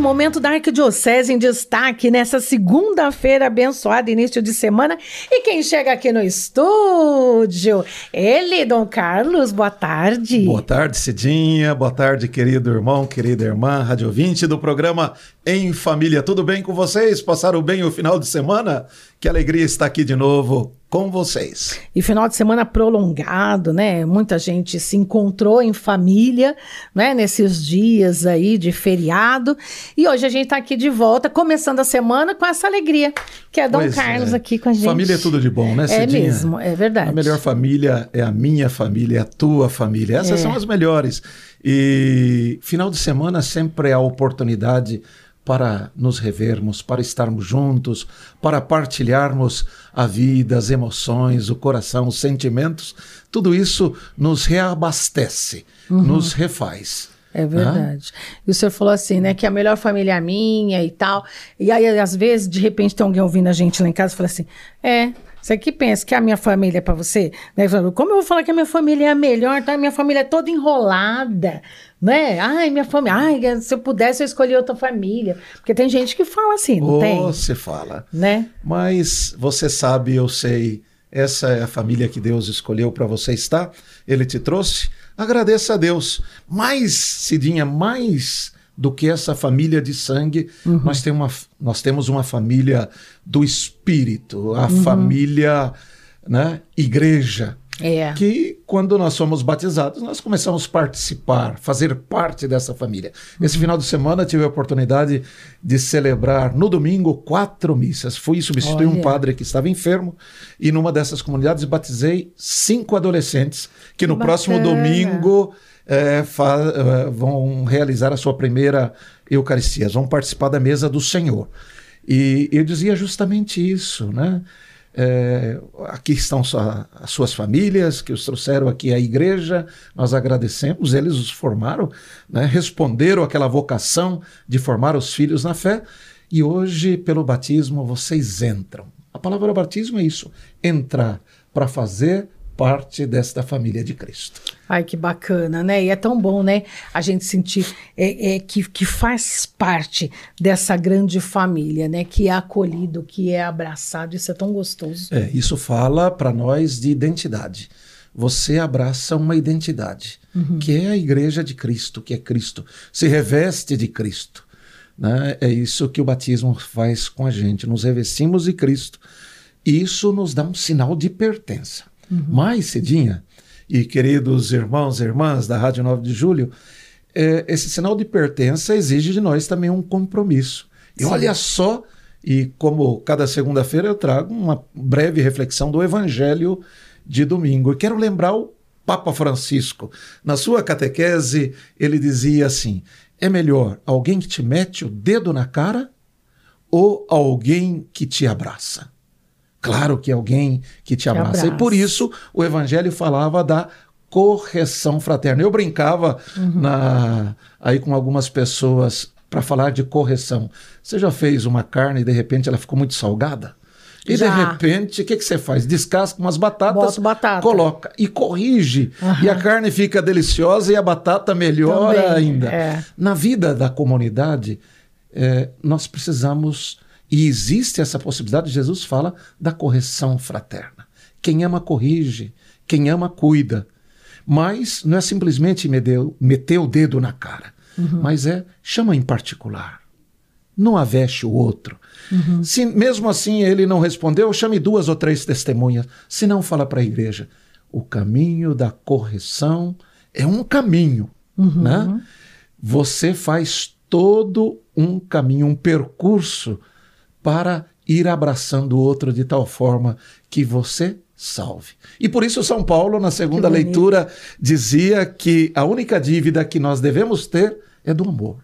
Momento da Arquidiocese em destaque nessa segunda-feira abençoada, início de semana. E quem chega aqui no estúdio? Ele, Dom Carlos, boa tarde. Boa tarde, Cidinha. Boa tarde, querido irmão, querida irmã, rádio ouvinte do programa Em Família. Tudo bem com vocês? Passaram bem o final de semana? Que alegria estar aqui de novo com vocês. E final de semana prolongado, né? Muita gente se encontrou em família, né? Nesses dias aí de feriado. E hoje a gente está aqui de volta, começando a semana com essa alegria, que é Dom Pois Carlos é. aqui com a gente. Família é tudo de bom, né, É Cidinha? mesmo, é verdade. A melhor família é a minha família, é a tua família. Essas É. são as melhores. E final de semana sempre é a oportunidade para nos revermos, para estarmos juntos, para partilharmos a vida, as emoções, o coração, os sentimentos. Tudo isso nos reabastece, Uhum. nos refaz. É verdade. E o senhor falou assim, né, que a melhor família é a minha e tal. E aí, às vezes, de repente, tem alguém ouvindo a gente lá em casa e fala assim: é. Você que pensa que a minha família é pra você? Né? Como eu vou falar que a minha família é a melhor? Tá? A minha família é toda enrolada, né? Ai, minha família. Ai, se eu pudesse, eu escolhi outra família. Porque tem gente que fala assim, não Ou tem? você fala. Né? Mas você sabe, eu sei, essa é a família que Deus escolheu para você estar. Ele te trouxe. Agradeça a Deus. Mais, Cidinha, mais do que essa família de sangue, Uhum. nós, tem uma, nós temos uma família do espírito, a Uhum. família, né, igreja. É. Que quando nós somos batizados, nós começamos a participar, fazer parte dessa família. Esse Uhum. final de semana tive a oportunidade de celebrar no domingo quatro missas. Fui substituir um Olha. padre que estava enfermo e numa dessas comunidades batizei cinco adolescentes que no próximo domingo eh, fa- eh, vão realizar a sua primeira Eucaristia, vão participar da mesa do Senhor. E eu dizia justamente isso, né? É, aqui estão sua- as suas famílias que os trouxeram aqui à igreja, nós agradecemos, eles os formaram, né? responderam àquela vocação de formar os filhos na fé, e hoje, pelo batismo, vocês entram. A palavra batismo é isso: entrar para fazer parte desta família de Cristo. Ai, que bacana, né? E é tão bom, né? A gente sentir é, é, que, que faz parte dessa grande família, né? Que é acolhido, que é abraçado. Isso é tão gostoso. É, isso fala para nós de identidade. Você abraça uma identidade, que é a igreja de Cristo, que é Cristo. Se reveste de Cristo. Né? É isso que o batismo faz com a gente. Nos revestimos de Cristo. Isso nos dá um sinal de pertença. Mais, Cidinha, e queridos irmãos e irmãs da Rádio 9 de Julho, é, esse sinal de pertença exige de nós também um compromisso. E olha só, e como cada segunda-feira eu trago uma breve reflexão do Evangelho de domingo. E quero lembrar o Papa Francisco. Na sua catequese, ele dizia assim: é melhor alguém que te mete o dedo na cara ou alguém que te abraça? Claro que é alguém que te abraça. E por isso o Evangelho falava da correção fraterna. Eu brincava na- aí com algumas pessoas para falar de correção. Você já fez uma carne e de repente ela ficou muito salgada? E Já. de repente, o que, que você faz? Descasca umas batatas, batata. coloca e corrige. Aham. E a carne fica deliciosa e a batata melhor Também, ainda. é. Na vida da comunidade, eh, nós precisamos, e existe essa possibilidade, Jesus fala da correção fraterna. Quem ama, corrige. Quem ama, cuida. Mas não é simplesmente meter, o dedo na cara, mas é chama em particular. Não aveste o outro. Se mesmo assim ele não respondeu, chame duas ou três testemunhas. Se não, fala para a igreja. O caminho da correção é um caminho. Né? Você faz todo um caminho, um percurso para ir abraçando o outro de tal forma que você salve. E por isso São Paulo, na segunda leitura, dizia que a única dívida que nós devemos ter é do amor.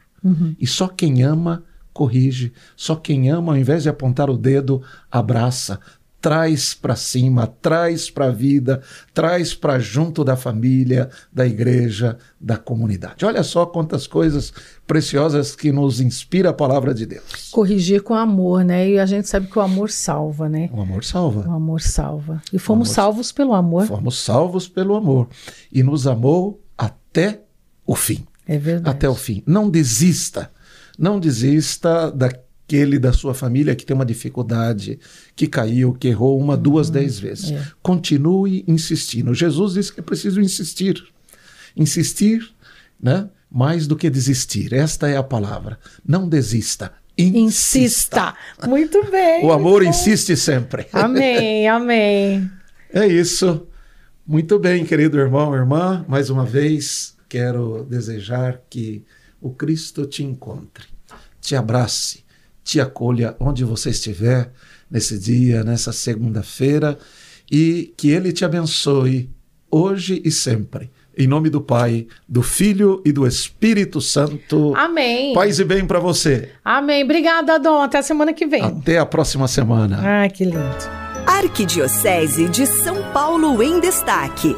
E só quem ama corrige, só quem ama, ao invés de apontar o dedo, abraça, traz para cima, traz para a vida, traz para junto da família, da igreja, da comunidade. Olha só quantas coisas preciosas que nos inspira a palavra de Deus. Corrigir com amor, né? E a gente sabe que o amor salva, né? O amor salva. O amor salva. E fomos amor- salvos pelo amor. Fomos salvos pelo amor e nos amou até o fim. É verdade. Até o fim. Não desista. Não desista daquele da sua família que tem uma dificuldade, que caiu, que errou uma, duas, dez vezes. é. Continue insistindo. Jesus disse que é preciso insistir. Insistir, né? Mais do que desistir. Esta é a palavra. Não desista. Insista. Insista. Muito bem. O amor bom. insiste sempre. Amém, amém. É isso. Muito bem, querido irmão, irmã. Mais uma vez, quero desejar que o Cristo te encontre, te abrace, te acolha onde você estiver nesse dia, nessa segunda-feira, e que Ele te abençoe hoje e sempre. Em nome do Pai, do Filho e do Espírito Santo. Amém. Paz e bem para você. Amém. Obrigada, Dom. Até a semana que vem. Até a próxima semana. Ai, que lindo. Arquidiocese de São Paulo em Destaque.